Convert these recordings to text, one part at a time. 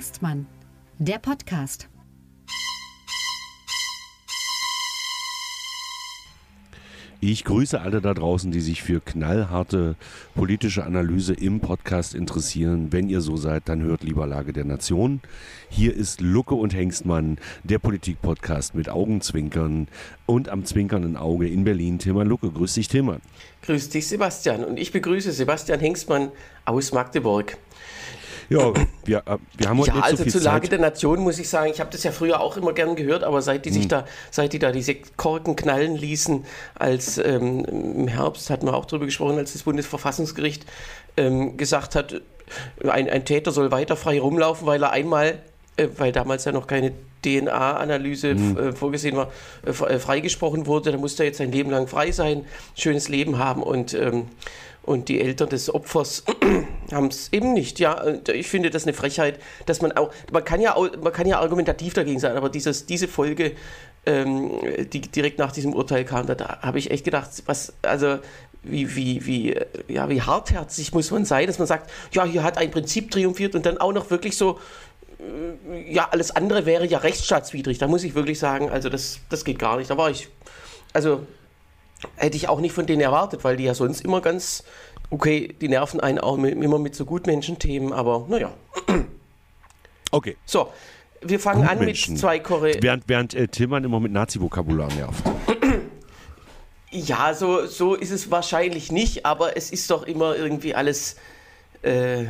Hengstmann, der Podcast. Ich grüße alle da draußen, die sich für knallharte politische Analyse im Podcast interessieren. Wenn ihr so seid, dann hört lieber Lage der Nation. Hier ist Lucke und Hengstmann, der Politik-Podcast mit Augenzwinkern und am zwinkernden Auge in Berlin. Tilman Lucke, grüß dich, Tilman. Grüß dich, Sebastian. Und ich begrüße Sebastian Hengstmann aus Magdeburg. Ja, wir, äh, wir haben heute ja, nicht also so viel zur Lage Zeit. der Nation muss ich sagen, ich habe das ja früher auch immer gern gehört, aber seit die sich Hm. da, seit die da diese Korken knallen ließen, als ähm, im Herbst hatten wir auch darüber gesprochen, als das Bundesverfassungsgericht ähm, gesagt hat, ein, ein Täter soll weiter frei rumlaufen, weil er einmal, äh, weil damals ja noch keine DNA-Analyse Hm. äh, vorgesehen war, äh, fre- freigesprochen wurde, dann musste er jetzt sein Leben lang frei sein, schönes Leben haben und ähm, und die Eltern des Opfers haben es eben nicht. Ja, und ich finde das eine Frechheit, dass man auch, man kann ja, man kann ja argumentativ dagegen sein, aber dieses, diese Folge, ähm, die direkt nach diesem Urteil kam, da, da habe ich echt gedacht, was, also wie, wie, wie, äh, ja, wie hartherzig muss man sein, dass man sagt, ja, hier hat ein Prinzip triumphiert und dann auch noch wirklich so, äh, ja, alles andere wäre ja rechtsstaatswidrig. Da muss ich wirklich sagen, also das, das geht gar nicht. Da war ich, also hätte ich auch nicht von denen erwartet, weil die ja sonst immer ganz, okay, die nerven einen auch mit, immer mit so Gutmenschenthemen, aber naja. Okay, So, wir fangen an mit zwei Korre. während, während äh, Tilman immer mit Nazi-Vokabular nervt. Ja, so, so ist es wahrscheinlich nicht, aber es ist doch immer irgendwie alles. Äh,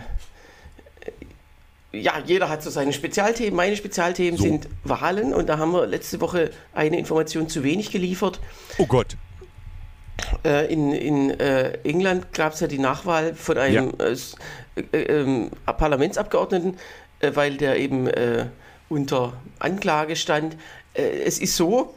ja, jeder hat so seine Spezialthemen. Meine Spezialthemen So. sind Wahlen und da haben wir letzte Woche eine Information zu wenig geliefert. Oh Gott. Äh, in in äh, England gab es ja die Nachwahl von einem äh, s- äh, ähm, Parlamentsabgeordneten, äh, weil der eben äh, unter Anklage stand. Äh, es ist so,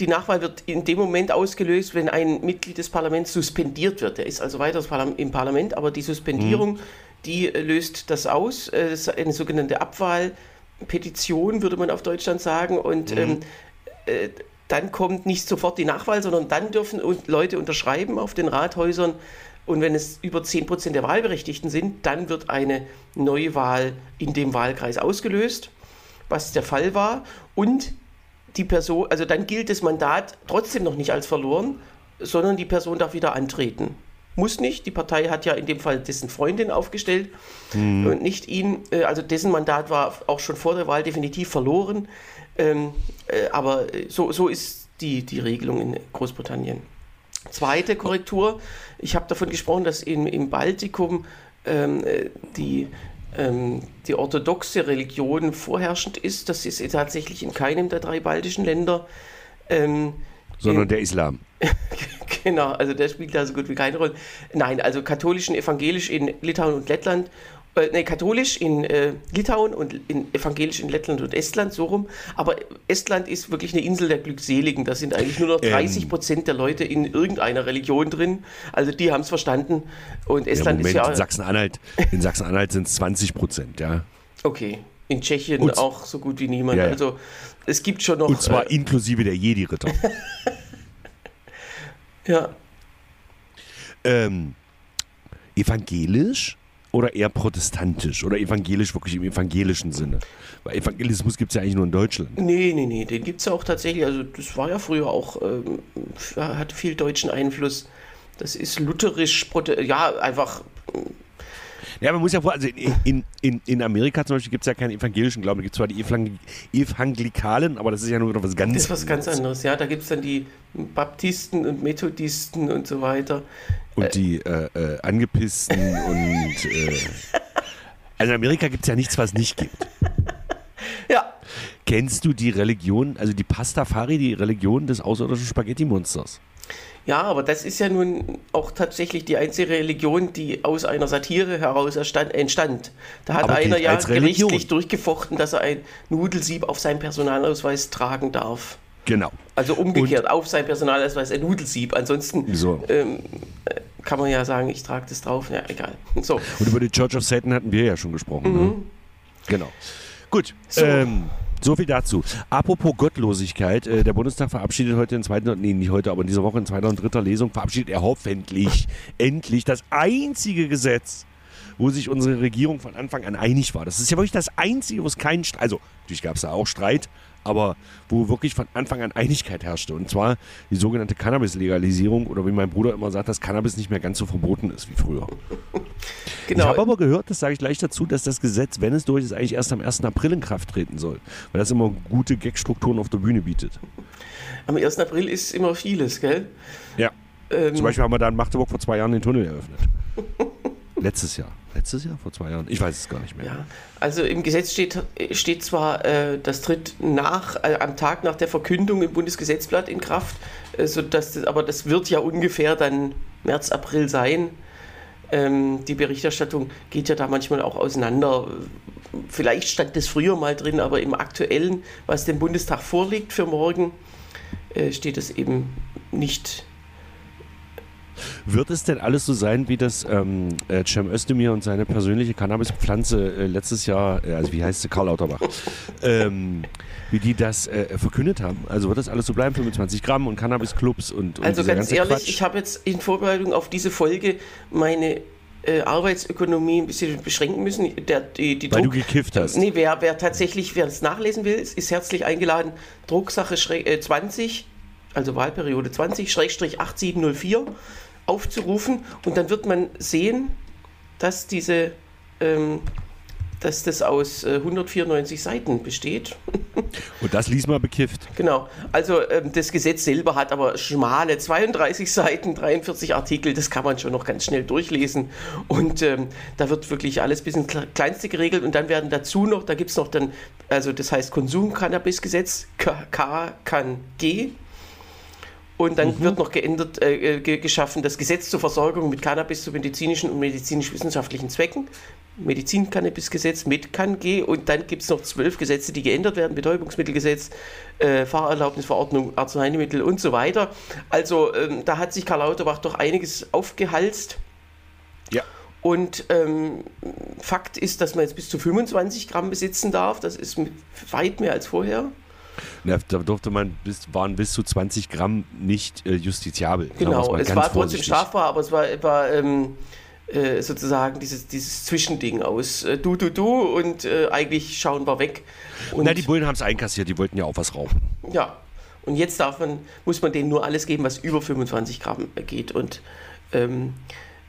die Nachwahl wird in dem Moment ausgelöst, wenn ein Mitglied des Parlaments suspendiert wird. Er ist also weiter im Parlament, aber die Suspendierung, die äh, löst das aus. Äh, Das ist eine sogenannte Abwahlpetition, würde man auf Deutschland sagen. Und ähm, äh, dann kommt nicht sofort die Nachwahl, sondern dann dürfen Leute unterschreiben auf den Rathäusern. Und wenn es über 10% der Wahlberechtigten sind, dann wird eine Neuwahl in dem Wahlkreis ausgelöst, was der Fall war. Und die Person, also dann gilt das Mandat trotzdem noch nicht als verloren, sondern die Person darf wieder antreten. Muss nicht. Die Partei hat ja in dem Fall dessen Freundin aufgestellt und nicht ihn. Äh, Also dessen Mandat war auch schon vor der Wahl definitiv verloren. Ähm, äh, aber äh, so, so ist die, die Regelung in Großbritannien. Zweite Korrektur. Ich habe davon gesprochen, dass in, im Baltikum ähm, äh, die, ähm, die orthodoxe Religion vorherrschend ist. Das ist tatsächlich in keinem der drei baltischen Länder. Ähm, Sondern in- der Islam. Genau, also der spielt da so gut wie keine Rolle. Nein, also katholisch und evangelisch in Litauen und Lettland, äh, nee, katholisch in äh, Litauen und in, evangelisch in Lettland und Estland, so rum. Aber Estland ist wirklich eine Insel der Glückseligen. Da sind eigentlich nur noch Ähm. 30 Prozent der Leute in irgendeiner Religion drin. Also die haben es verstanden. Und Ja, Estland Moment, ist ja. in Sachsen-Anhalt in Sachsen-Anhalt sind es 20 Prozent, ja. Okay. In Tschechien Und- auch so gut wie niemand. Ja, ja. Also es gibt schon noch. Und zwar äh, inklusive der Jedi-Ritter. ja. ähm, evangelisch oder eher protestantisch? Oder evangelisch wirklich im evangelischen Sinne? Weil Evangelismus gibt es ja eigentlich nur in Deutschland. Nee, nee, nee, den gibt es ja auch tatsächlich. Also, das war ja früher auch, ähm, hat viel deutschen Einfluss. Das ist lutherisch, ja, einfach. Ja, man muss ja vor, also in, in, in, Amerika zum Beispiel gibt es ja keinen evangelischen Glauben. Da gibt es zwar die Evangel Evangelikalen, aber das ist ja nur noch was ganz Das ist was ganz anderes. Ja, da gibt es dann die Baptisten und Methodisten und so weiter. Und die äh, äh, Angepissten und. Äh, also in Amerika gibt es ja nichts, was nicht gibt. Ja, Kennst du die Religion, also die Pastafari, die Religion des außerirdischen Spaghetti-Monsters? Ja, aber das ist ja nun auch tatsächlich die einzige Religion, die aus einer Satire heraus entstand. Da hat Aber einer ja Religion. gerichtlich durchgefochten, dass er ein Nudelsieb auf seinem Personalausweis tragen darf. Genau. Also umgekehrt, auf sein Personalausweis ein Nudelsieb. Ansonsten So. ähm, äh, kann man ja sagen, ich trage das drauf. Ja, egal. So, Und über die Church of Satan hatten wir ja schon gesprochen. Ne? Genau. Gut. So. Ähm, so viel dazu. Apropos Gottlosigkeit, äh, der Bundestag verabschiedet heute in zweiter, nee, nicht heute, aber in dieser Woche in zweiter und dritter Lesung verabschiedet er hoffentlich endlich das einzige Gesetz, wo sich unsere Regierung von Anfang an einig war. Das ist ja wirklich das Einzige, wo es keinen, St- also natürlich gab es da auch Streit, aber wo wirklich von Anfang an Einigkeit herrschte. Und zwar die sogenannte Cannabis-Legalisierung oder wie mein Bruder immer sagt, dass Cannabis nicht mehr ganz so verboten ist wie früher. Ich habe aber gehört, das sage ich gleich dazu, dass das Gesetz, wenn es durch ist, eigentlich erst am 1. April in Kraft treten soll. Weil das immer gute Gagstrukturen auf der Bühne bietet. Am 1. April ist immer vieles, gell? Ja. Ähm, Zum Beispiel haben wir da in Magdeburg vor zwei Jahren den Tunnel eröffnet. Letztes Jahr. Letztes Jahr? Vor zwei Jahren? Ich weiß es gar nicht mehr. Ja, also im Gesetz steht, steht zwar, äh, das tritt nach, äh, am Tag nach der Verkündung im Bundesgesetzblatt in Kraft, äh, sodass das, aber das wird ja ungefähr dann März, April sein. Ähm, die Berichterstattung geht ja da manchmal auch auseinander. Vielleicht stand das früher mal drin, aber im aktuellen, was dem Bundestag vorliegt für morgen, äh, steht es eben nicht. Wird es denn alles so sein, wie das ähm, äh, Cem Özdemir und seine persönliche Cannabispflanze äh, letztes Jahr, äh, also wie heißt sie, Karl Lauterbach, ähm, wie die das äh, verkündet haben? Also wird das alles so bleiben, 25 Gramm und Cannabisclubs und, und Also ganz ehrlich, Quatsch? ich habe jetzt in Vorbereitung auf diese Folge meine äh, Arbeitsökonomie ein bisschen beschränken müssen. Der, die, die Weil du Druck- gekifft hast. Nee, wer, wer tatsächlich, wer es nachlesen will, ist herzlich eingeladen, Drucksache schräg- äh, 20, also Wahlperiode 20, Schrägstrich 8704 aufzurufen und dann wird man sehen, dass diese, ähm, dass das aus äh, 194 Seiten besteht. Und das lies mal bekifft. Genau. Also ähm, das Gesetz selber hat aber schmale 32 Seiten, 43 Artikel. Das kann man schon noch ganz schnell durchlesen. Und ähm, da wird wirklich alles bis ins Kle- Kleinste geregelt. Und dann werden dazu noch, da gibt es noch dann, also das heißt Konsumcannabisgesetz, K, K kann G. Und dann wird noch geändert, äh, ge- geschaffen das Gesetz zur Versorgung mit Cannabis zu medizinischen und medizinisch-wissenschaftlichen Zwecken. Medizin-Cannabis-Gesetz mit KanG und dann gibt es noch zwölf Gesetze, die geändert werden: Betäubungsmittelgesetz, äh, Fahrerlaubnisverordnung, Arzneimittel und so weiter. Also ähm, da hat sich Karl Lauterbach doch einiges aufgehalst. Ja. Und ähm, Fakt ist, dass man jetzt bis zu 25 Gramm besitzen darf. Das ist weit mehr als vorher. Na, da durfte man bis, waren bis zu 20 Gramm nicht äh, justiziabel. Genau, es war trotzdem strafbar, aber es war, war ähm, äh, sozusagen dieses, dieses Zwischending aus äh, du, du, du und äh, eigentlich schauen wir weg. Und, Na, die Bullen haben es einkassiert, die wollten ja auch was rauchen. ja, und jetzt darf man, muss man denen nur alles geben, was über 25 Gramm geht und, ähm,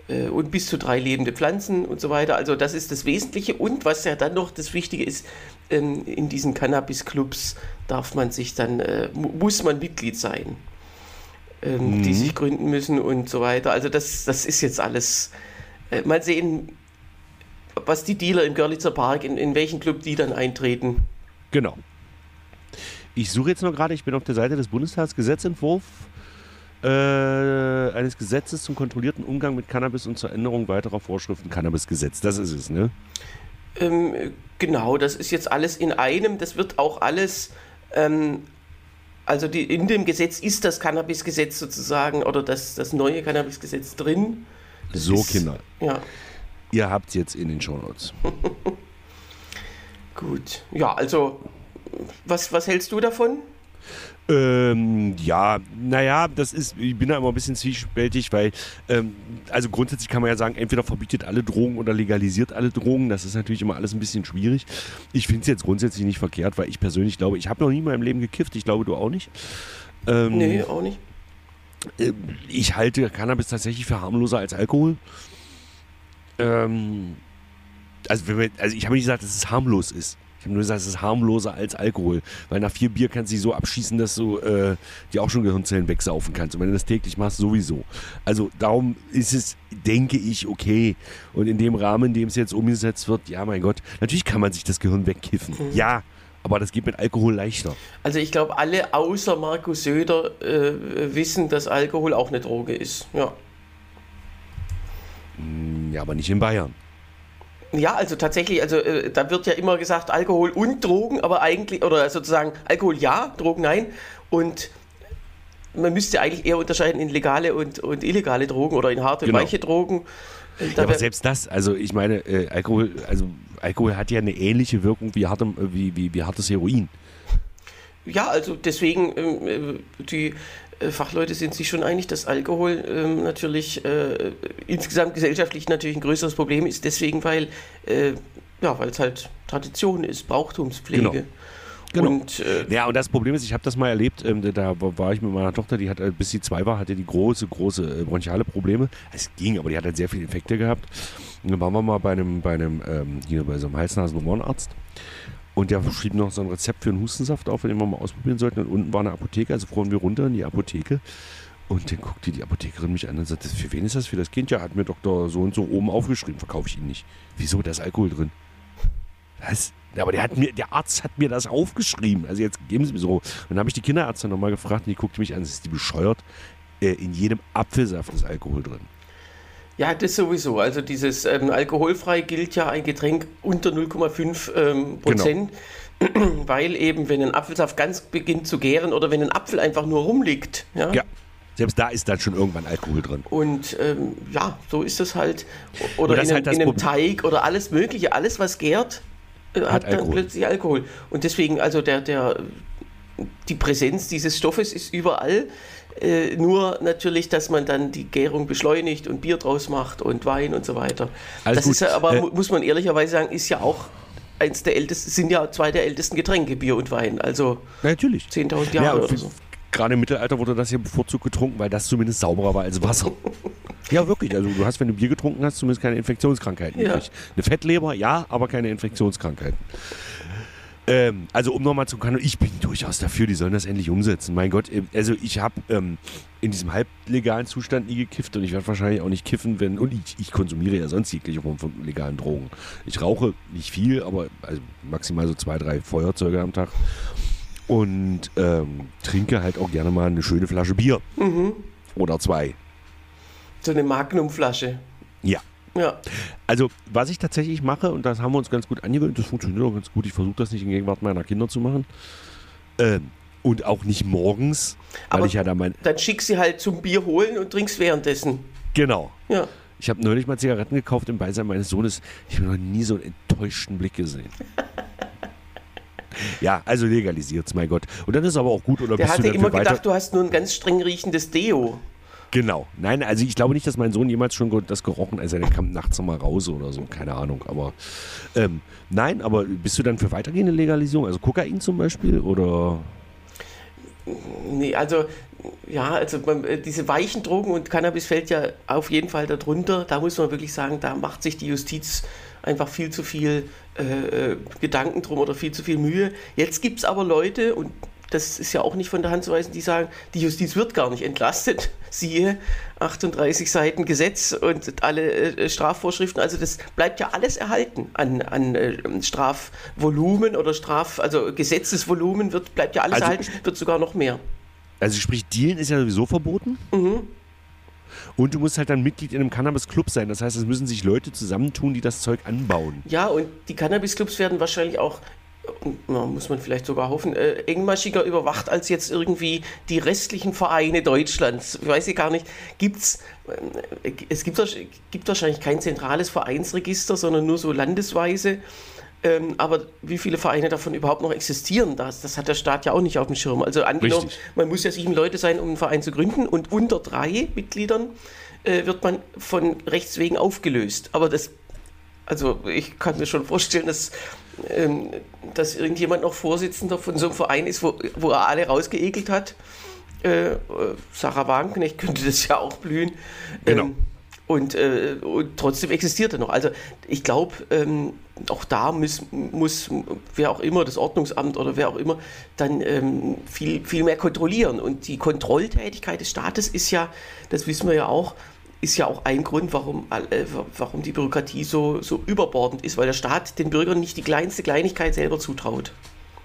äh, und bis zu drei lebende Pflanzen und so weiter. Also das ist das Wesentliche. Und was ja dann noch das Wichtige ist, ähm, in diesen Cannabis-Clubs darf man sich dann, äh, mu- muss man Mitglied sein, ähm, die sich gründen müssen und so weiter. Also das, das ist jetzt alles, äh, mal sehen, was die Dealer im Görlitzer Park, in, in welchen Club die dann eintreten. Genau. Ich suche jetzt noch gerade, ich bin auf der Seite des Bundestags, Gesetzentwurf äh, eines Gesetzes zum kontrollierten Umgang mit Cannabis und zur Änderung weiterer Vorschriften Cannabisgesetz. Das ist es, ne? Ähm, genau, das ist jetzt alles in einem. Das wird auch alles, ähm, also die, in dem Gesetz ist das Cannabisgesetz sozusagen oder das, das neue Cannabisgesetz drin. Das So, ist, Kinder. Ja, Ihr habt jetzt in den Shownotes. gut. Ja, also, was, was hältst du davon? Ähm, ja, naja, das ist, ich bin da immer ein bisschen zwiespältig, weil, ähm, also grundsätzlich kann man ja sagen, entweder verbietet alle Drogen oder legalisiert alle Drogen. Das ist natürlich immer alles ein bisschen schwierig. Ich finde es jetzt grundsätzlich nicht verkehrt, weil ich persönlich glaube, ich habe noch nie in meinem Leben gekifft. Ich glaube, du auch nicht. Ähm, Nee, auch nicht. äh, Ich halte Cannabis tatsächlich für harmloser als Alkohol. Ähm, also, wenn wir, also ich habe nicht gesagt, dass es harmlos ist. Habe nur gesagt, es ist harmloser als Alkohol. Weil nach vier Bier kannst du dich so abschießen, dass du äh, dir auch schon Gehirnzellen wegsaufen kannst. Und wenn du das täglich machst, sowieso. Also darum ist es, denke ich, okay. Und in dem Rahmen, in dem es jetzt umgesetzt wird, ja, mein Gott, natürlich kann man sich das Gehirn wegkiffen. Ja, aber das geht mit Alkohol leichter. Also ich glaube, alle außer Markus Söder äh, wissen, dass Alkohol auch eine Droge ist. Ja. Ja, aber nicht in Bayern. Ja, also tatsächlich, also äh, da wird ja immer gesagt Alkohol und Drogen, aber eigentlich, oder sozusagen Alkohol ja, Drogen nein. Und man müsste eigentlich eher unterscheiden in legale und, und illegale Drogen oder in harte Genau. und weiche Drogen. Ja, aber selbst das, also ich meine, äh, Alkohol, also Alkohol hat ja eine ähnliche Wirkung wie, hartem, äh, wie, wie, wie hartes Heroin. ja, also deswegen, ähm, äh, die Fachleute sind sich schon einig, dass Alkohol ähm, natürlich äh, insgesamt gesellschaftlich natürlich ein größeres Problem ist, deswegen, weil äh, ja, weil es halt Tradition ist, Brauchtumspflege. Genau. Genau. Und, äh, ja, und das Problem ist, ich habe das mal erlebt, ähm, da war ich mit meiner Tochter, die hat, äh, bis sie zwei war, hatte die große, große äh, bronchiale Probleme. Es ging, aber die hat halt sehr viele Infekte gehabt. Und dann waren wir mal bei einem, bei einem, ähm, hier bei so einem Hals-Nasen- und der schrieb noch so ein Rezept für einen Hustensaft auf, den wir mal ausprobieren sollten. Und unten war eine Apotheke, also fuhren wir runter in die Apotheke. Und dann guckte die Apothekerin mich an und sagte, für wen ist das für das Kind? Ja, hat mir Doktor so und so oben aufgeschrieben, verkaufe ich ihn nicht. Wieso, da ist Alkohol drin. Was? Aber der, hat mir, der Arzt hat mir das aufgeschrieben. Also jetzt geben Sie mir so. Und dann habe ich die Kinderärzte nochmal gefragt und die guckte mich an, ist die bescheuert? Äh, in jedem Apfelsaft ist Alkohol drin. Ja, das sowieso. Also dieses ähm, alkoholfrei gilt ja ein Getränk unter 0,5 ähm, Prozent. Genau. Weil eben, wenn ein Apfelsaft ganz beginnt zu gären oder wenn ein Apfel einfach nur rumliegt. Ja, ja. Selbst da ist dann schon irgendwann Alkohol drin. Und ähm, ja, so ist das halt. Oder in, halt in einem Teig oder alles Mögliche. Alles, was gärt, äh, hat, hat dann Alkohol. plötzlich Alkohol. Und deswegen, also der, der, die Präsenz dieses Stoffes ist überall. Äh, nur natürlich, dass man dann die Gärung beschleunigt und Bier draus macht und Wein und so weiter. Alles das gut. ist ja, aber äh, muss man ehrlicherweise sagen, ist ja auch eins der ältesten, sind ja zwei der ältesten Getränke, Bier und Wein. Also natürlich. 10.000 Jahre ja, oder so. Gerade im Mittelalter wurde das hier bevorzugt getrunken, weil das zumindest sauberer war als Wasser. ja, wirklich. Also du hast, wenn du Bier getrunken hast, zumindest keine Infektionskrankheiten. Ja. Eine Fettleber, ja, aber keine Infektionskrankheiten. Ähm, also um nochmal zu können, ich bin durchaus dafür, die sollen das endlich umsetzen. Mein Gott, ähm, also ich habe ähm, in diesem halblegalen Zustand nie gekifft und ich werde wahrscheinlich auch nicht kiffen, wenn, und ich, ich, konsumiere ja sonst jegliche Form von legalen Drogen. Ich rauche nicht viel, aber also maximal so zwei, drei Feuerzeuge am Tag und ähm, trinke halt auch gerne mal eine schöne Flasche Bier. Mhm. Oder zwei. So eine Magnumflasche. Ja. Ja. Also, was ich tatsächlich mache, und das haben wir uns ganz gut angewöhnt, das funktioniert auch ganz gut, ich versuche das nicht in Gegenwart meiner Kinder zu machen. Ähm, und auch nicht morgens, weil Aber ich ja da mein. Dann schickst sie halt zum Bier holen und trinkst währenddessen. Genau. Ja. Ich habe neulich mal Zigaretten gekauft im Beisein meines Sohnes. Ich habe noch nie so einen enttäuschten Blick gesehen. ja, also legalisiert es, mein Gott. Und dann ist aber auch gut, oder Der hatte immer gedacht, du hast nur ein ganz streng riechendes Deo. Genau. Nein, also ich glaube nicht, dass mein Sohn jemals schon das gerochen hat. Also er kam nachts nochmal raus oder so, keine Ahnung. Aber ähm, nein, aber bist du dann für weitergehende Legalisierung? Also Kokain zum Beispiel oder? Nee, also ja, also äh, diese weichen Drogen und Cannabis fällt ja auf jeden Fall darunter. Da muss man wirklich sagen, da macht sich die Justiz einfach viel zu viel äh, äh Gedanken drum oder viel zu viel Mühe. Jetzt gibt es aber Leute, und das ist ja auch nicht von der Hand zu weisen, die sagen, die Justiz wird gar nicht entlastet. Siehe 38 Seiten Gesetz und alle äh, Strafvorschriften. Also das bleibt ja alles erhalten an, an äh, Strafvolumen oder Straf, also Gesetzesvolumen wird, bleibt ja alles also, erhalten, wird sogar noch mehr. Also sprich, Dealen ist ja sowieso verboten. Mhm. Und du musst halt dann Mitglied in einem Cannabis-Club sein. Das heißt, es müssen sich Leute zusammentun, die das Zeug anbauen. Ja, und die Cannabis-Clubs werden wahrscheinlich auch muss man vielleicht sogar hoffen, äh, engmaschiger überwacht als jetzt irgendwie die restlichen Vereine Deutschlands. Ich weiß ich gar nicht, gibt's, äh, es gibt, gibt wahrscheinlich kein zentrales Vereinsregister, sondern nur so landesweise. Ähm, aber wie viele Vereine davon überhaupt noch existieren, das, das hat der Staat ja auch nicht auf dem Schirm. Also angenommen, Richtig. man muss ja sieben Leute sein, um einen Verein zu gründen und unter drei Mitgliedern äh, wird man von Rechts wegen aufgelöst. Aber das also ich kann mir schon vorstellen, dass ähm, dass irgendjemand noch Vorsitzender von so einem Verein ist, wo, wo er alle rausgeekelt hat. Äh, Sarah Wagenknecht könnte das ja auch blühen. Genau. Ähm, und, äh, und, trotzdem existiert er noch. Also ich glaube, ähm, auch da muss, muss wer auch immer, das Ordnungsamt oder wer auch immer, dann ähm, viel, viel mehr kontrollieren. Und die Kontrolltätigkeit des Staates ist ja, das wissen wir ja auch, ist ja auch ein Grund, warum, äh, warum die Bürokratie so, so überbordend ist, weil der Staat den Bürgern nicht die kleinste Kleinigkeit selber zutraut.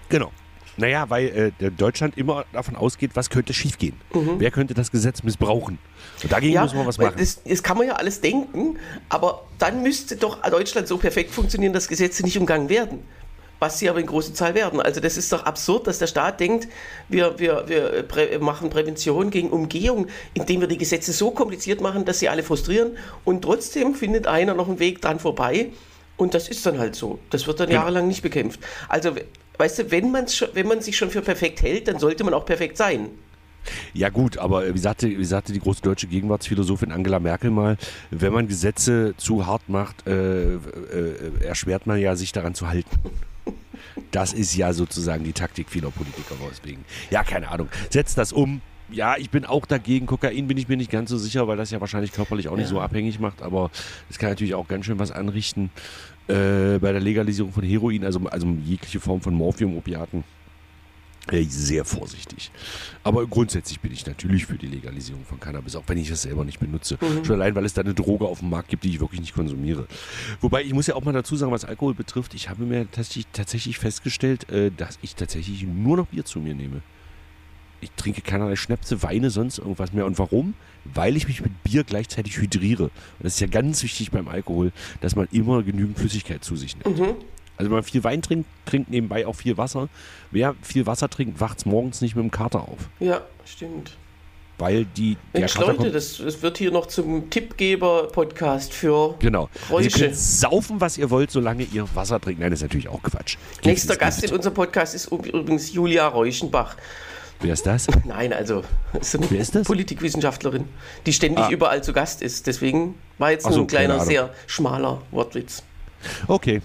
Genau. Naja, weil äh, Deutschland immer davon ausgeht, was könnte schiefgehen. Mhm. Wer könnte das Gesetz missbrauchen? Und dagegen ja, müssen wir was machen. Das, das, kann man ja alles denken, aber dann müsste doch Deutschland so perfekt funktionieren, dass Gesetze nicht umgangen werden was sie aber in großer Zahl werden. Also das ist doch absurd, dass der Staat denkt, wir, wir, wir prä machen Prävention gegen Umgehung, indem wir die Gesetze so kompliziert machen, dass sie alle frustrieren und trotzdem findet einer noch einen Weg dran vorbei und das ist dann halt so. Das wird dann genau. jahrelang nicht bekämpft. Also weißt du, wenn, man's wenn man sich schon für perfekt hält, dann sollte man auch perfekt sein. Ja gut, aber wie sagte, wie sagte die große deutsche Gegenwartsphilosophin Angela Merkel mal, wenn man Gesetze zu hart macht, äh, äh, erschwert man ja sich daran zu halten. Das ist ja sozusagen die Taktik vieler Politiker deswegen. Ja, keine Ahnung. Setzt das um. Ja, ich bin auch dagegen. Kokain bin ich mir nicht ganz so sicher, weil das ja wahrscheinlich körperlich auch nicht Ja. so abhängig macht. Aber es kann natürlich auch ganz schön was anrichten. Äh, bei der Legalisierung von Heroin, also, also jegliche Form von Morphium, Opiaten, sehr vorsichtig. Aber grundsätzlich bin ich natürlich für die Legalisierung von Cannabis, auch wenn ich es selber nicht benutze. Schon allein, weil es da eine Droge auf dem Markt gibt, die ich wirklich nicht konsumiere. Wobei ich muss ja auch mal dazu sagen, was Alkohol betrifft, ich habe mir tatsächlich, festgestellt, äh, dass ich tatsächlich nur noch Bier zu mir nehme. Ich trinke keinerlei Schnäpse, Weine, sonst irgendwas mehr. Und warum? Weil ich mich mit Bier gleichzeitig hydriere. Und das ist ja ganz wichtig beim Alkohol, dass man immer genügend Also zu sich nimmt. Also wenn man viel Wein trinkt, trinkt nebenbei auch viel Wasser. Wer viel Wasser trinkt, wacht morgens nicht mit dem Kater auf. Ja, stimmt. Weil die, der Mensch, Leute, das, das wird hier noch zum Tippgeber-Podcast für Genau. Also ihr Räusche. könnt saufen, was ihr wollt, solange ihr Wasser trinkt. Nein, das ist natürlich auch Quatsch. Geht Nächster Gast in unserem Podcast ist übrigens Julia Reuschenbach. Wer ist das? Nein, also ist eine Wer ist das? Politikwissenschaftlerin, die ständig Ah. überall zu Gast ist. Deswegen war jetzt so, nur ein kleiner, sehr schmaler Wortwitz. Okay.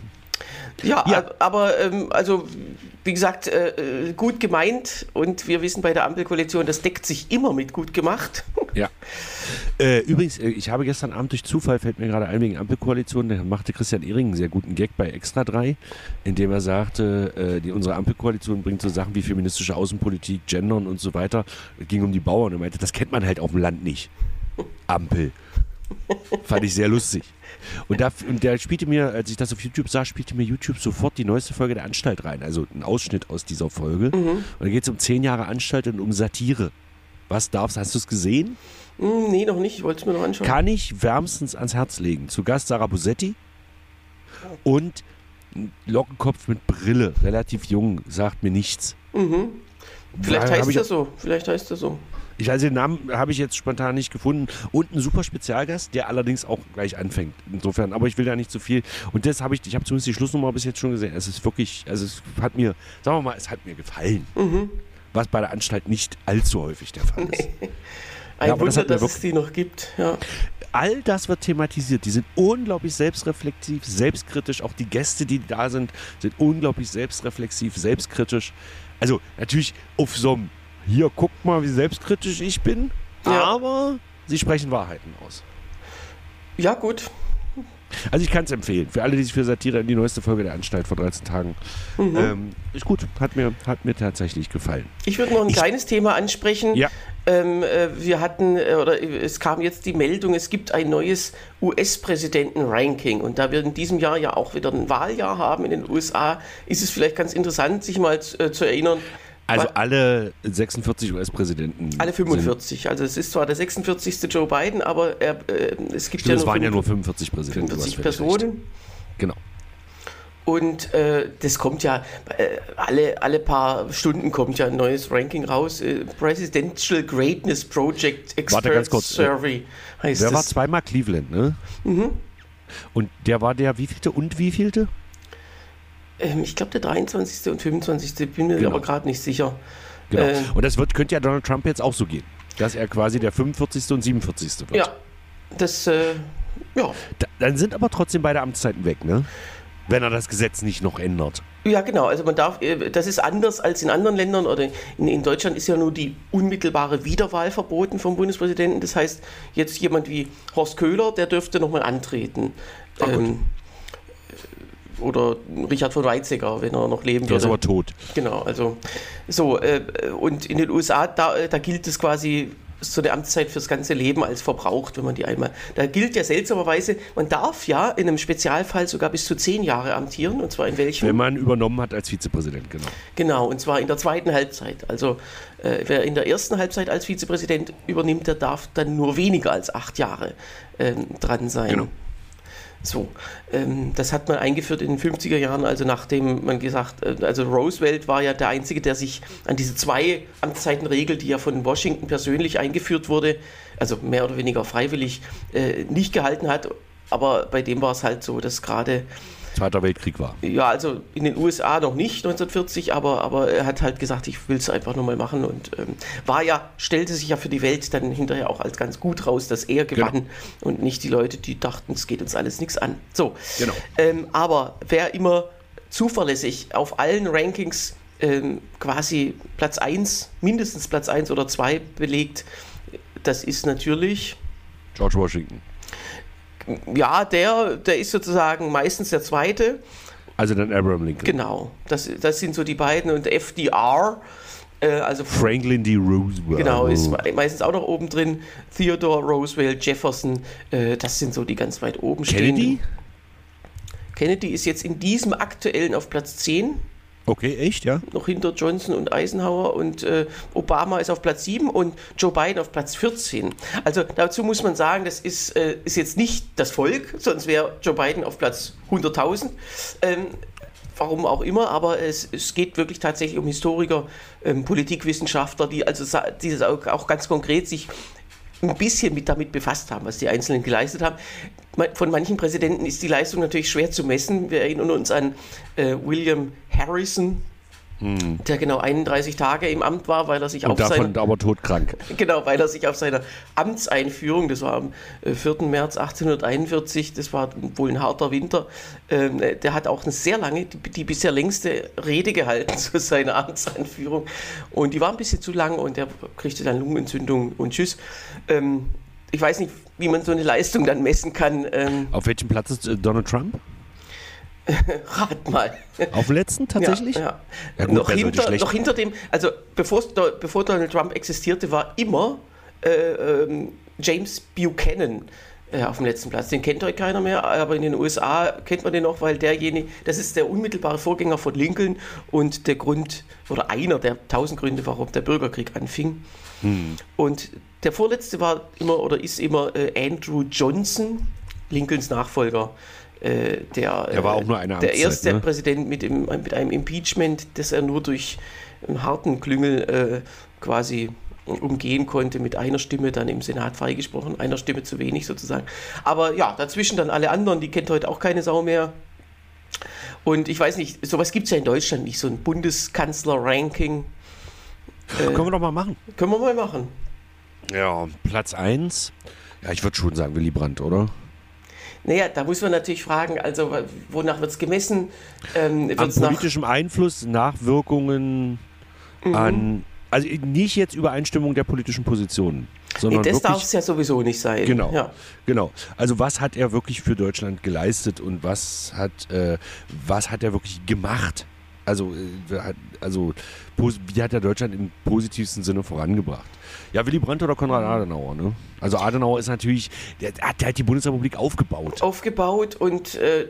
Ja, Ja. ab- aber ähm, also wie gesagt, äh, äh, gut gemeint und wir wissen bei der Ampelkoalition, das deckt sich immer mit gut gemacht. Ja. Äh, übrigens, äh, ich habe gestern Abend durch Zufall, fällt mir gerade ein, wegen Ampelkoalition, da machte Christian Ehring einen sehr guten Gag bei Extra 3, indem er sagte, äh, die, unsere Ampelkoalition bringt so Sachen wie feministische Außenpolitik, Gendern und so weiter. Es ging um die Bauern und meinte, das kennt man halt auf dem Land nicht. Ampel. Fand ich sehr lustig. Und, da, und der spielte mir, als ich das auf YouTube sah, spielte mir YouTube sofort die neueste Folge der Anstalt rein. Also ein Ausschnitt aus dieser Folge. Und da geht es um zehn Jahre Anstalt und um Satire. Was darfst, hast du es gesehen? Hm, nee, noch nicht, ich wollte es mir noch anschauen. Kann ich wärmstens ans Herz legen. Zu Gast Sarah Busetti und Lockenkopf mit Brille, relativ jung, sagt mir nichts. Vielleicht Da heißt er so, vielleicht heißt er so. Ich weiß den Namen habe ich jetzt spontan nicht gefunden. Und ein super Spezialgast, der allerdings auch gleich anfängt. Insofern, aber ich will da nicht zu viel. Und das habe ich, ich habe zumindest die Schlussnummer bis jetzt schon gesehen. Es ist wirklich, also es hat mir, sagen wir mal, es hat mir gefallen. Was bei der Anstalt nicht allzu häufig der Fall ist. Ein Ja, Wunder, dass es die noch gibt. Ja. all das wird thematisiert. Die sind unglaublich selbstreflexiv, selbstkritisch. Auch die Gäste, die da sind, sind unglaublich selbstreflexiv, selbstkritisch. Also natürlich auf so einem, hier guckt mal, wie selbstkritisch ich bin, Ja. aber sie sprechen Wahrheiten aus. ja, gut. Also ich kann es empfehlen. Für alle, die sich für Satire in die neueste Folge der Anstalt vor 13 Tagen. Mhm. Ähm, ist gut, hat mir, hat mir tatsächlich gefallen. Ich würde noch ein Ich- kleines Thema ansprechen. Ja. Ähm, äh, wir hatten, äh, oder äh, es kam jetzt die Meldung, es gibt ein neues US-Präsidenten-Ranking. Und da wir in diesem Jahr ja auch wieder ein Wahljahr haben in den USA, ist es vielleicht ganz interessant, sich mal äh, zu erinnern. Also alle 46 US-Präsidenten. alle 45. Also es ist zwar der 46. Joe Biden, aber er, äh, es gibt Sind, ja es nur waren ja nur 45 45 Präsidenten. du hast 45 völlig recht. Personen. Genau. Und äh, das kommt ja, äh, alle, alle paar Stunden kommt ja ein neues Ranking raus. Äh, Presidential Greatness Project Expert Warte ganz kurz, Survey heißt Der war es. zweimal Cleveland, ne? Mhm. Und der war der wievielte und wievielte? Ähm, ich glaube der 23. und 25. bin mir Genau. aber gerade nicht sicher. Genau. Äh, und das wird, könnte ja Donald Trump jetzt auch so gehen. Dass er quasi der 45. und 47. wird. Ja, das, äh, ja. Da, dann sind aber trotzdem beide Amtszeiten weg, ne? Wenn er das Gesetz nicht noch ändert. Ja, genau. Also man darf, äh, das ist anders als in anderen Ländern oder in, in Deutschland ist ja nur die unmittelbare Wiederwahl verboten vom Bundespräsidenten. Das heißt, jetzt jemand wie Horst Köhler, der dürfte nochmal antreten. Gut. Ähm, oder Richard von Weizsäcker, wenn er noch leben Der ist würde. aber tot. Genau, also so. Äh, und in den USA, da, da gilt es quasi so eine Amtszeit fürs ganze Leben als verbraucht, wenn man die einmal. Da gilt ja seltsamerweise, man darf ja in einem Spezialfall sogar bis zu zehn Jahre amtieren, und zwar in welchem? Wenn man übernommen hat als Vizepräsident, genau. Genau, und zwar in der zweiten Halbzeit. Also äh, wer in der ersten Halbzeit als Vizepräsident übernimmt, der darf dann nur weniger als acht Jahre ähm, dran sein. Genau. So, ähm, das hat man eingeführt in den 50er Jahren, also nachdem man gesagt, äh, also Roosevelt war ja der Einzige, der sich an diese zwei Amtszeitenregel, die ja von Washington persönlich eingeführt wurde, also mehr oder weniger freiwillig, äh, nicht gehalten hat. Aber bei dem war es halt so, dass gerade Zweiter Weltkrieg war. Ja, also in den USA noch nicht 1940, aber, aber er hat halt gesagt, ich will es einfach nochmal machen und ähm, war ja, stellte sich ja für die Welt dann hinterher auch als ganz gut raus, dass er gewann genau. und nicht die Leute, die dachten, es geht uns alles nichts an. So, genau. Ähm, aber wer immer zuverlässig auf allen Rankings ähm, quasi Platz 1, mindestens Platz 1 oder 2 belegt, das ist natürlich George Washington ja, der, der ist sozusagen meistens der zweite. Also dann Abraham Lincoln. Genau, das, das sind so die beiden und FDR. Äh, also Franklin D. Roosevelt. Genau, ist meistens auch noch oben drin. Theodore Roosevelt, Jefferson, äh, das sind so die ganz weit oben Kennedy? stehen. Kennedy ist jetzt in diesem aktuellen auf Platz 10. Okay, echt, ja? Noch hinter Johnson und Eisenhower und äh, Obama ist auf Platz 7 und Joe Biden auf Platz 14. Also dazu muss man sagen, das ist, äh, ist jetzt nicht das Volk, sonst wäre Joe Biden auf Platz 100.000. Ähm, warum auch immer, aber es, es geht wirklich tatsächlich um Historiker, ähm, Politikwissenschaftler, die also die auch, ganz konkret sich ein bisschen mit damit befasst haben, was die Einzelnen geleistet haben. Von manchen Präsidenten ist die Leistung natürlich schwer zu messen. Wir erinnern uns an äh, William Harrison, hm. der genau 31 Tage im Amt war, weil er sich und auf davon seiner, aber todkrank. Genau, weil er sich auf seiner Amtseinführung, das war am 4. Äh, März 1841, das war wohl ein harter Winter, ähm, äh, der hat auch eine sehr lange, die, die, bisher längste Rede gehalten zu seiner Amtseinführung und die war ein bisschen zu lang und er kriegte dann Lungenentzündung und tschüss. Ähm, ich weiß nicht, wie man so eine Leistung dann messen kann. Ähm, auf welchem Platz ist äh, Donald Trump? Rat mal. Auf dem letzten tatsächlich? Ja. ja. ja gut, noch, hinter, noch hinter dem, also bevor, bevor Donald Trump existierte, war immer äh, ähm, James Buchanan äh, auf dem letzten Platz. Den kennt heute keiner mehr, aber in den USA kennt man den noch, weil derjenige, das ist der unmittelbare Vorgänger von Lincoln und der Grund, oder einer der tausend Gründe, warum der Bürgerkrieg anfing. Hm. Und der vorletzte war immer oder ist immer äh, Andrew Johnson, Lincolns Nachfolger. Äh, der, der war auch nur eine Amtszeit, Der erste ne? Präsident mit, dem, mit einem Impeachment, das er nur durch einen harten Klüngel äh, quasi umgehen konnte, mit einer Stimme dann im Senat freigesprochen, einer Stimme zu wenig sozusagen. Aber ja, dazwischen dann alle anderen, die kennt heute auch keine Sau mehr. Und ich weiß nicht, sowas gibt es ja in Deutschland nicht, so ein Bundeskanzler-Ranking. Äh, können wir doch mal machen. Können wir mal machen. Ja, Platz 1. Ja, ich würde schon sagen Willy Brandt, oder? Naja, da muss man natürlich fragen, also wonach wird es gemessen? Ähm, an politischem Einfluss, Nachwirkungen mhm. an, also nicht jetzt Übereinstimmung der politischen Positionen. Sondern nee, das darf es ja sowieso nicht sein. Genau, ja. genau. Also was hat er wirklich für Deutschland geleistet und was hat, äh, was hat er wirklich gemacht? Also, äh, also wie hat er Deutschland im positivsten Sinne vorangebracht? Ja, Willy Brandt oder Konrad Adenauer, ne? Also Adenauer ist natürlich, der, der hat die Bundesrepublik aufgebaut. Aufgebaut und äh,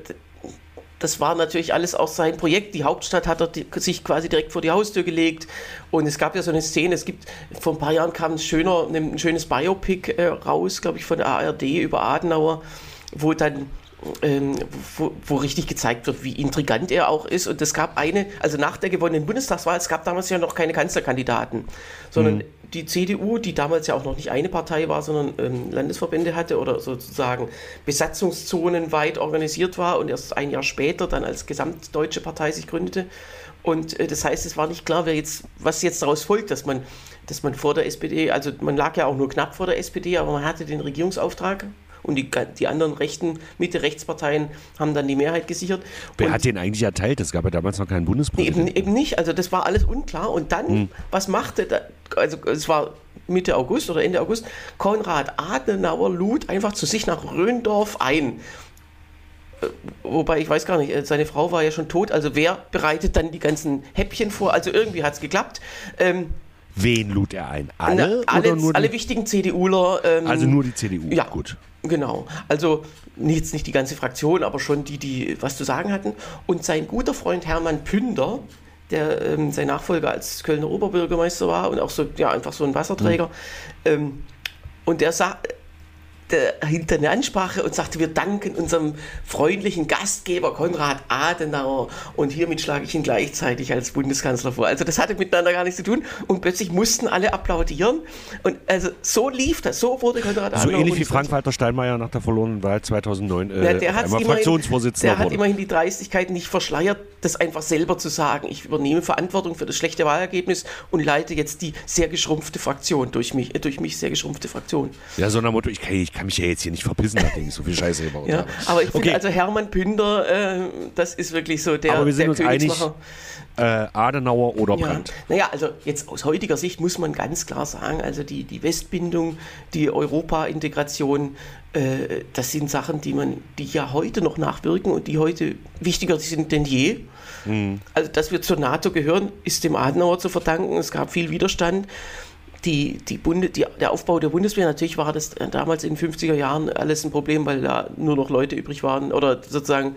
das war natürlich alles auch sein Projekt. Die Hauptstadt hat er sich quasi direkt vor die Haustür gelegt. Und es gab ja so eine Szene, es gibt, vor ein paar Jahren kam ein, schöner, ein schönes Biopic äh, raus, glaube ich, von der ARD über Adenauer, wo dann ähm, wo, wo, richtig gezeigt wird, wie intrigant er auch ist. Und es gab eine, also nach der gewonnenen Bundestagswahl, es gab damals ja noch keine Kanzlerkandidaten, sondern mhm. die CDU, die damals ja auch noch nicht eine Partei war, sondern ähm, Landesverbände hatte oder sozusagen Besatzungszonen weit organisiert war und erst ein Jahr später dann als gesamtdeutsche Partei sich gründete. Und äh, das heißt, es war nicht klar, wer jetzt, was jetzt daraus folgt, dass man, dass man vor der SPD, also man lag ja auch nur knapp vor der SPD, aber man hatte den Regierungsauftrag und die, die anderen rechten Mitte-Rechtsparteien haben dann die Mehrheit gesichert. Wer und hat den eigentlich erteilt? Es gab ja damals noch keinen Bundespräsidenten. Eben, eben nicht, also das war alles unklar. Und dann, hm. was machte, da, also es war Mitte August oder Ende August, Konrad Adenauer lud einfach zu sich nach Röndorf ein. Äh, wobei ich weiß gar nicht, äh, seine Frau war ja schon tot, also wer bereitet dann die ganzen Häppchen vor? Also irgendwie hat es geklappt. Ähm, Wen lud er ein? Alle? Na, alle, alle wichtigen CDUler. Ähm, also nur die CDU, ja, gut. Genau. Also jetzt nicht die ganze Fraktion, aber schon die, die was zu sagen hatten. Und sein guter Freund Hermann Pünder, der ähm, sein Nachfolger als Kölner Oberbürgermeister war und auch so, ja, einfach so ein Wasserträger. Mhm. Ähm, und der sa hinter eine Ansprache und sagte, wir danken unserem freundlichen Gastgeber Konrad Adenauer und hiermit schlage ich ihn gleichzeitig als Bundeskanzler vor. Also das hatte miteinander gar nichts zu tun und plötzlich mussten alle applaudieren und also so lief das, so wurde Konrad Adenauer. So ähnlich wie Frank-Walter Steinmeier nach der verlorenen Wahl 2009 äh, ja, der hat immerhin, Fraktionsvorsitzender Der hat immerhin die Dreistigkeit nicht verschleiert, das einfach selber zu sagen. Ich übernehme Verantwortung für das schlechte Wahlergebnis und leite jetzt die sehr geschrumpfte Fraktion durch mich, durch mich sehr geschrumpfte Fraktion. Ja, so nach Motto, ich, ich kann mich ja jetzt hier nicht verpissen, nachdem ich so viel Scheiße gebaut ja, habe. Aber ich finde, also Hermann Pünder, äh, das ist wirklich so der Aber wir sind uns einig, äh, Adenauer oder ja. Brandt. Naja, also jetzt aus heutiger Sicht muss man ganz klar sagen, also die, die Westbindung, die Europa-Integration, äh, das sind Sachen, die man, die ja heute noch nachwirken und die heute wichtiger sind denn je. Mhm. Also, dass wir zur NATO gehören, ist dem Adenauer zu verdanken. Es gab viel Widerstand die, die Bunde, die, der Aufbau der Bundeswehr, natürlich war das damals in den 50er Jahren alles ein Problem, weil da nur noch Leute übrig waren oder sozusagen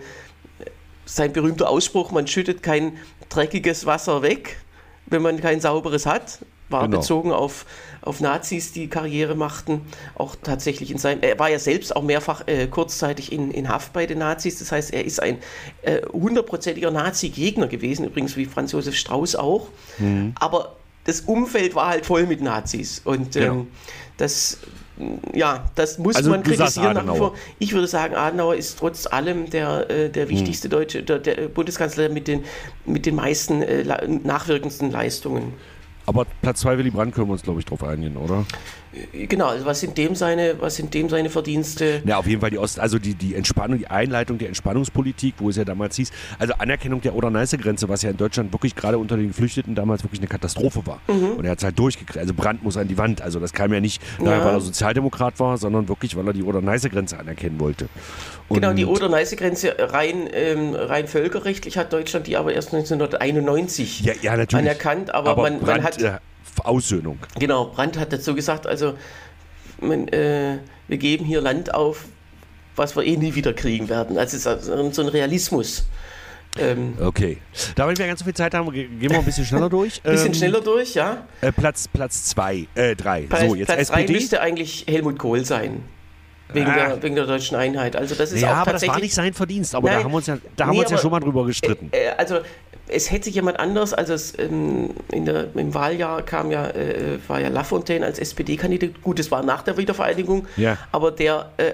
sein berühmter Ausspruch, man schüttet kein dreckiges Wasser weg, wenn man kein sauberes hat, war genau. bezogen auf, auf Nazis, die Karriere machten, auch tatsächlich in seinem, er war ja selbst auch mehrfach äh, kurzzeitig in, in Haft bei den Nazis, das heißt, er ist ein äh, hundertprozentiger äh, Nazi-Gegner gewesen, übrigens wie Franz Josef Strauß auch, mhm. aber das Umfeld war halt voll mit Nazis. Und ähm, ja. das, ja, das muss also man kritisieren nach wie vor. Ich würde sagen, Adenauer ist trotz allem der, äh, der hm. wichtigste hm. deutsche, der, der, Bundeskanzler mit den, mit den meisten äh, nachwirkendsten Leistungen. Aber Platz 2 Willy Brandt können wir uns, glaube ich, drauf einigen, oder? Genau, also was sind dem seine, was sind dem seine Verdienste? Ja, auf jeden Fall die Ost, also die, die Entspannung, die Einleitung der Entspannungspolitik, wo es ja damals hieß, also Anerkennung der Oder-Neiße-Grenze, was ja in Deutschland wirklich gerade unter den Geflüchteten damals wirklich eine Katastrophe war. Mhm. Und er hat es halt durchgekriegt. Also Brandt muss an die Wand. Also das kam ja nicht, ja. weil er Sozialdemokrat war, sondern wirklich, weil er die Oder-Neiße-Grenze anerkennen wollte. Genau, die Oder-Neiße-Grenze rein, ähm, rein völkerrechtlich hat Deutschland die aber erst 1991 ja, ja, anerkannt. Aber, aber man, Brandt, man hat. Äh, Aussöhnung. Genau, Brandt hat dazu gesagt, also man, äh, wir geben hier Land auf, was wir eh nie wieder kriegen werden. Also so ein Realismus. Ähm, okay. Damit wir ganz so viel Zeit haben, gehen wir ein bisschen schneller durch. Ein bisschen ähm, schneller durch, ja. Äh, Platz 2, Platz zwei, äh, 3. So, jetzt Platz 3 müsste eigentlich Helmut Kohl sein. Wegen, ah. der, wegen der deutschen Einheit. Also das ist ja, auch aber das war nicht sein Verdienst, aber Nein, da haben wir uns ja, da haben nee, wir uns ja schon mal drüber gestritten. Äh, äh, also es hätte jemand anders, also es, ähm, in der, im Wahljahr kam ja, äh, war ja Lafontaine als SPD-Kandidat. Gut, es war nach der Wiedervereinigung, ja. aber der, äh,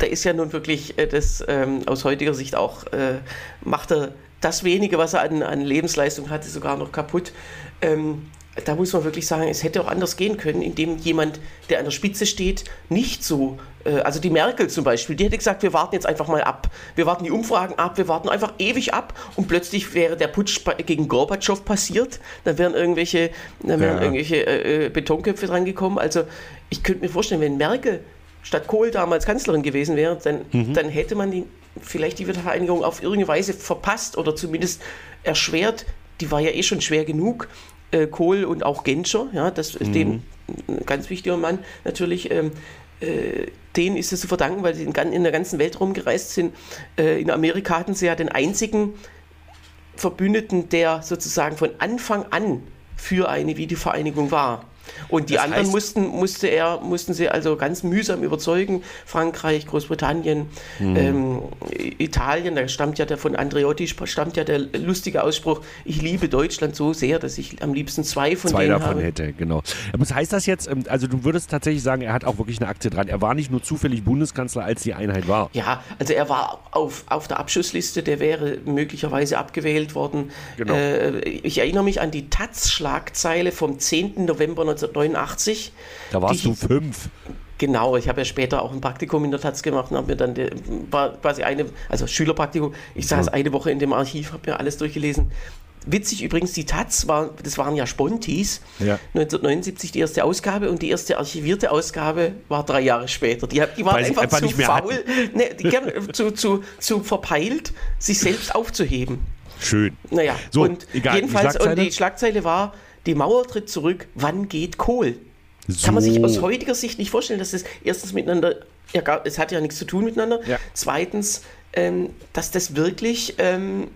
der ist ja nun wirklich äh, das ähm, aus heutiger Sicht auch, äh, macht er das wenige, was er an, an Lebensleistung hatte, sogar noch kaputt. Ähm, da muss man wirklich sagen, es hätte auch anders gehen können, indem jemand, der an der Spitze steht, nicht so, äh, also die Merkel zum Beispiel, die hätte gesagt, wir warten jetzt einfach mal ab. Wir warten die Umfragen ab, wir warten einfach ewig ab und plötzlich wäre der Putsch gegen Gorbatschow passiert, dann wären irgendwelche, dann wären ja. irgendwelche äh, äh, Betonköpfe dran gekommen. Also ich könnte mir vorstellen, wenn Merkel statt Kohl damals Kanzlerin gewesen wäre, dann, mhm. dann hätte man die, vielleicht die Wiedervereinigung auf irgendeine Weise verpasst oder zumindest erschwert. Die war ja eh schon schwer genug äh, Kohl und auch Genscher, ja, das ist mhm. dem ein ganz wichtiger Mann natürlich. Ähm, äh, denen ist es zu verdanken, weil sie in, in der ganzen Welt rumgereist sind. Äh, in Amerika hatten sie ja den einzigen Verbündeten, der sozusagen von Anfang an für eine Wiedervereinigung war. Und die das anderen mussten, musste er, mussten sie also ganz mühsam überzeugen. Frankreich, Großbritannien, mhm. ähm, Italien, da stammt ja der von Andreotti, stammt ja der lustige Ausspruch, ich liebe Deutschland so sehr, dass ich am liebsten zwei von zwei denen davon habe. hätte, genau. Was heißt das jetzt, ähm, also du würdest tatsächlich sagen, er hat auch wirklich eine Aktie dran. Er war nicht nur zufällig Bundeskanzler, als die Einheit war. Ja, also er war auf, auf der Abschussliste, der wäre möglicherweise abgewählt worden. Genau. Äh, ich erinnere mich an die Taz-Schlagzeile vom 10. November 1989. Da warst du fünf. Genau, ich habe ja später auch ein Praktikum in der Taz gemacht und habe mir dann die, war quasi eine, also Schülerpraktikum, ich saß eine Woche in dem Archiv, habe mir alles durchgelesen. Witzig übrigens, die Taz, war, das waren ja Spontis, ja. 1979 die erste Ausgabe und die erste archivierte Ausgabe war drei Jahre später. Die, die waren einfach, einfach, zu faul, ne, die, zu, zu, zu verpeilt, sich selbst aufzuheben. Schön. Naja, so, und egal, jedenfalls, die und die Schlagzeile war, die Mauer tritt zurück, wann geht Kohl? So. Kann man sich aus heutiger Sicht nicht vorstellen, dass es erstens miteinander, ja, es hat ja nichts zu tun miteinander. Ja. Zweitens, ähm, dass das wirklich ähm,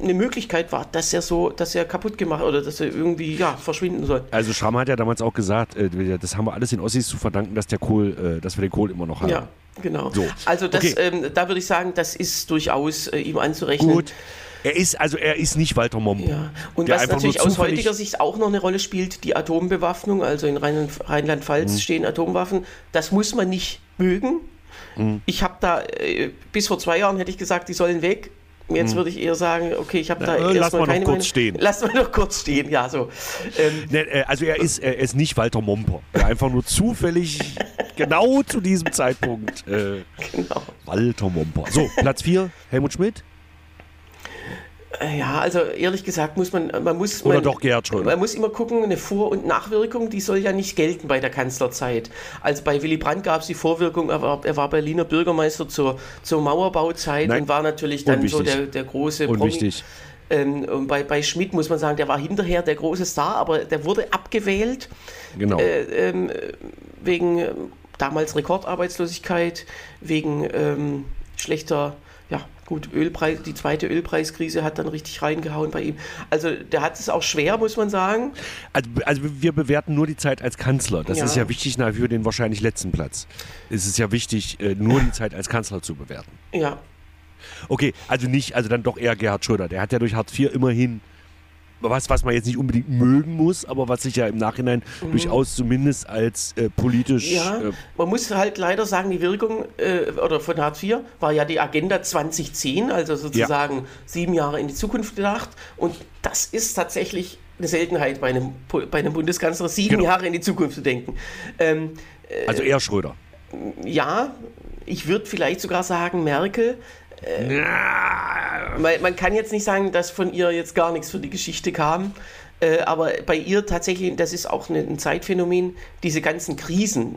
eine Möglichkeit war, dass er so, dass er kaputt gemacht oder dass er irgendwie ja verschwinden soll. Also Schramm hat ja damals auch gesagt, äh, das haben wir alles den Ossis zu verdanken, dass der Kohl, äh, dass wir den Kohl immer noch haben. Ja, genau. So. Also das, Okay. ähm, da würde ich sagen, das ist durchaus äh, ihm anzurechnen. Gut. Er ist, also er ist nicht Walter Momp. Ja, und was natürlich aus heutiger Sicht auch noch eine Rolle spielt, die Atombewaffnung, also in Rhein- Rheinland-Pfalz Mhm. stehen Atomwaffen, das muss man nicht mögen. Mhm. Ich habe da, äh, bis vor zwei Jahren hätte ich gesagt, die sollen weg. Jetzt würde ich eher sagen, okay, ich habe da äh, lass erstmal mal noch keine kurz Meinung. stehen. Lass mal noch kurz stehen, ja, so. Ähm, Ne, äh, also er ist, er ist nicht Walter Momper, der einfach nur zufällig genau zu diesem Zeitpunkt äh, genau. Walter Momper. So, Platz 4, Helmut Schmidt Ja, also ehrlich gesagt muss man, man muss. oder man, doch Gerhard Schröder? Man muss immer gucken, eine Vor- und Nachwirkung, die soll ja nicht gelten bei der Kanzlerzeit. Also bei Willy Brandt gab es die Vorwirkung, er war, er war Berliner Bürgermeister zur, zur Mauerbauzeit Nein. und war natürlich dann so Unwichtig. der, der große Promi. Unwichtig. Ähm, und bei, bei Schmidt muss man sagen, der war hinterher der große Star, aber der wurde abgewählt Genau. äh, ähm, wegen ähm, damals Rekordarbeitslosigkeit, wegen ähm, schlechter, gut, Ölpreis, die zweite Ölpreiskrise hat dann richtig reingehauen bei ihm. Also der hat es auch schwer, muss man sagen. Also, also wir bewerten nur die Zeit als Kanzler. Das Ja. ist ja wichtig na, für den wahrscheinlich letzten Platz. Es ist ja wichtig, äh, nur die Zeit als Kanzler zu bewerten. Ja, Okay, also nicht, also dann doch eher Gerhard Schröder. Der hat ja durch Hartz IV immerhin was, was man jetzt nicht unbedingt mögen muss, aber was sich ja im Nachhinein durchaus zumindest als äh, politisch Mhm. ja. äh, man muss halt leider sagen, die Wirkung äh, oder von Hartz IV war ja die Agenda 2010, also sozusagen sieben Jahre in die Zukunft gedacht. Und das ist tatsächlich eine Seltenheit bei einem, bei einem Bundeskanzler, sieben Genau. Jahre in die Zukunft zu denken. Ähm, also eher Schröder. ja, ich würde vielleicht sogar sagen, Merkel. Äh, man, man kann jetzt nicht sagen, dass von ihr jetzt gar nichts für die Geschichte kam. Äh, aber bei ihr tatsächlich, das ist auch eine- ein Zeitphänomen, diese ganzen Krisen,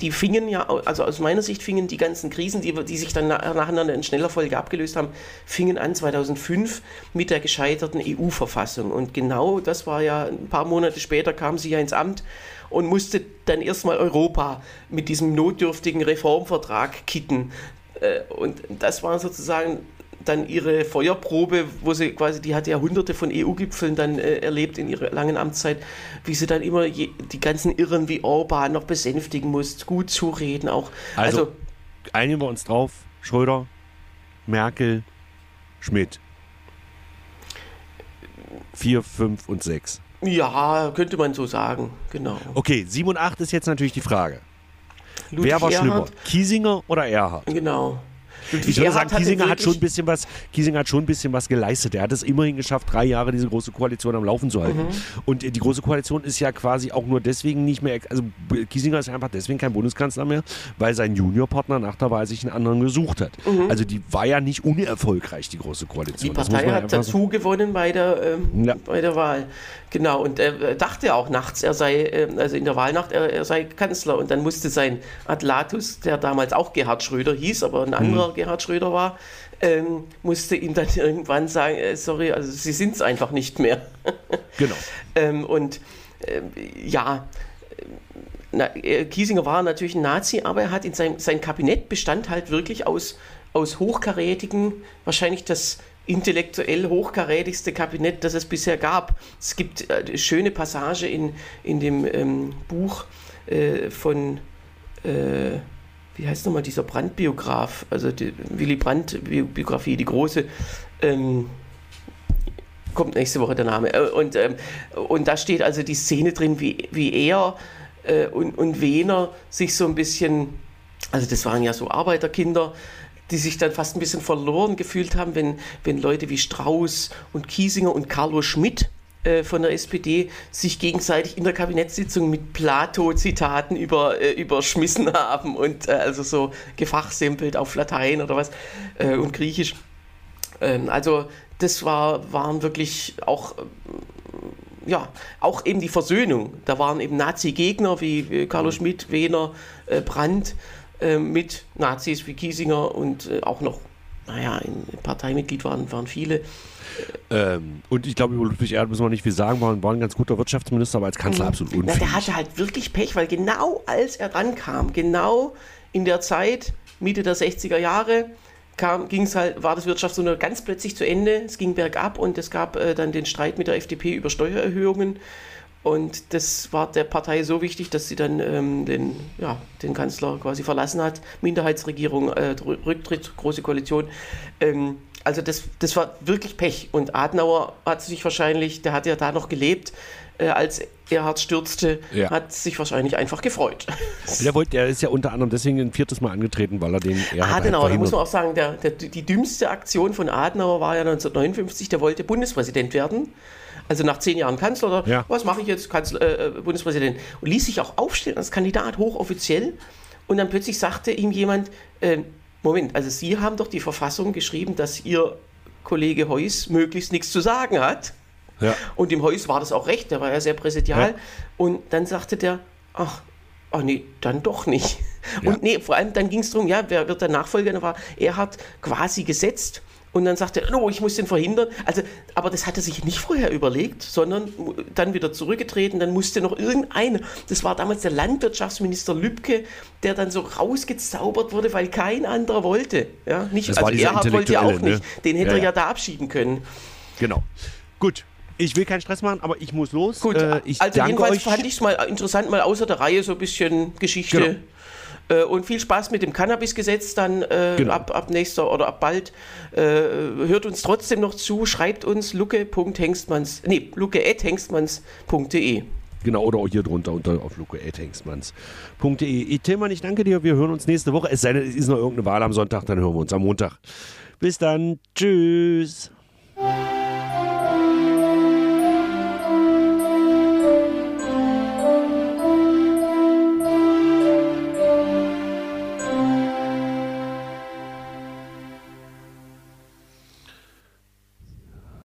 die fingen ja, also aus meiner Sicht fingen die ganzen Krisen, die, die sich dann na- nacheinander in schneller Folge abgelöst haben, fingen an 2005 mit der gescheiterten EU-Verfassung. Und genau das war ja, ein paar Monate später kam sie ja ins Amt und musste dann erstmal Europa mit diesem notdürftigen Reformvertrag kitten. Äh, Und das war sozusagen dann ihre Feuerprobe, wo sie quasi, die hat ja hunderte von EU-Gipfeln dann äh, erlebt in ihrer langen Amtszeit, wie sie dann immer je, die ganzen Irren wie Orban noch besänftigen muss, gut zureden auch. Also, Also, einigen wir uns drauf. Schröder, Merkel, Schmidt. Vier, fünf und sechs. ja, könnte man so sagen, genau. Okay, sieben und acht ist jetzt natürlich die Frage. Ludwig Wer war schlimmer? Erhard, Kiesinger oder Erhard? Genau. Ich würde sagen, Kiesinger hat wirklich- schon ein bisschen was, Kiesinger hat schon ein bisschen was geleistet. Er hat es immerhin geschafft, drei Jahre diese große Koalition am Laufen zu halten. Mhm. Und äh, die große Koalition ist ja quasi auch nur deswegen nicht mehr, also Kiesinger ist einfach deswegen kein Bundeskanzler mehr, weil sein Juniorpartner nach der Wahl sich einen anderen gesucht hat. Also die war ja nicht unerfolgreich, die große Koalition. Mhm. Die Partei hat dazu gewonnen bei der, ähm, Ja. bei der Wahl. Genau, und er dachte auch nachts, er sei, ähm, also in der Wahlnacht, er, er sei Kanzler. Und dann musste sein Adlatus, der damals auch Gerhard Schröder hieß, aber ein anderer Gerhard Schröder war, ähm, musste ihm dann irgendwann sagen, äh, sorry, also Sie sind es einfach nicht mehr. Genau. Ähm, und ähm, ja, na, äh, Kiesinger war natürlich ein Nazi, aber er hat in seinem sein Kabinett bestand halt wirklich aus, aus hochkarätigen, wahrscheinlich das intellektuell hochkarätigste Kabinett, das es bisher gab. Es gibt äh, eine schöne Passage in, in dem ähm, Buch äh, von äh, wie heißt nochmal dieser Brandt-Biograf, also die Willy Brandt-Biografie, die große, ähm, kommt nächste Woche der Name. Äh, Und, ähm, und da steht also die Szene drin, wie, wie er äh, und, und Wehner sich so ein bisschen, also das waren ja so Arbeiterkinder, die sich dann fast ein bisschen verloren gefühlt haben, wenn, wenn Leute wie Strauß und Kiesinger und Carlo Schmidt äh, von der SPD sich gegenseitig in der Kabinettssitzung mit Plato-Zitaten über, äh, überschmissen haben und äh, also so gefachsimpelt auf Latein oder was äh, und Griechisch. Ähm, also das war, waren wirklich auch, ähm, ja, auch eben die Versöhnung. Da waren eben Nazi-Gegner wie äh, Carlo Schmidt, Wehner, äh, Brandt äh, mit Nazis wie Kiesinger und äh, auch noch, naja, ein Parteimitglied waren, waren viele. Ähm, und ich glaube, über Ludwig Erhard müssen wir nicht viel sagen, war, war ein ganz guter Wirtschaftsminister, aber als Kanzler absolut Na, unfähig. der hatte halt wirklich Pech, weil genau als er dran kam, genau in der Zeit, Mitte der 60er Jahre, ging es halt, war das Wirtschaftswunder ganz plötzlich zu Ende. Es ging bergab und es gab äh, dann den Streit mit der FDP über Steuererhöhungen. Und das war der Partei so wichtig, dass sie dann ähm, den, ja, den Kanzler quasi verlassen hat. Minderheitsregierung, äh, Rücktritt, große Koalition. Ähm, also das, das war wirklich Pech. Und Adenauer hat sich wahrscheinlich, der hat ja da noch gelebt, äh, als Erhard stürzte, ja. hat sich wahrscheinlich einfach gefreut. Der, wollte, der ist ja unter anderem deswegen ein viertes Mal angetreten, weil er den Erhard Adenauer, da muss man auch sagen, der, der, die dümmste Aktion von Adenauer war ja 1959, der wollte Bundespräsident werden. Also nach zehn Jahren Kanzler, oder ja. was mache ich jetzt, Kanzler, äh, äh, Bundespräsident? Und ließ sich auch aufstellen als Kandidat, hochoffiziell. Und dann plötzlich sagte ihm jemand, äh, Moment, also Sie haben doch die Verfassung geschrieben, dass Ihr Kollege Heuss möglichst nichts zu sagen hat. Ja. Und dem Heuss war das auch recht, der war ja sehr präsidial. Ja. Und dann sagte der, ach, ach nee, dann doch nicht. Ja. Und nee, vor allem dann ging es darum, ja, wer wird der Nachfolger? Er war, er hat quasi gesetzt und dann sagt er, oh, ich muss den verhindern. Also, aber das hat er sich nicht vorher überlegt, sondern dann wieder zurückgetreten. Dann musste noch irgendeiner, das war damals der Landwirtschaftsminister Lübcke, der dann so rausgezaubert wurde, weil kein anderer wollte. Ja, nicht, das also Erhard wollte ja auch nicht. Ne? Den hätte ja, er ja da abschieben können. Genau. Gut, ich will keinen Stress machen, aber ich muss los. Gut, äh, also jedenfalls euch. fand ich es mal interessant, mal außer der Reihe so ein bisschen Geschichte. Genau. Äh, und viel Spaß mit dem Cannabis-Gesetz dann äh, genau. ab, ab nächster oder ab bald. Äh, hört uns trotzdem noch zu, schreibt uns luke.hengstmanns, nee, luke.hengstmanns.de. Genau, oder auch hier drunter unter auf luke.hengstmanns.de. Tillmann, ich danke dir. Wir hören uns nächste Woche. Es sei denn, es ist noch irgendeine Wahl am Sonntag, dann hören wir uns am Montag. Bis dann. Tschüss.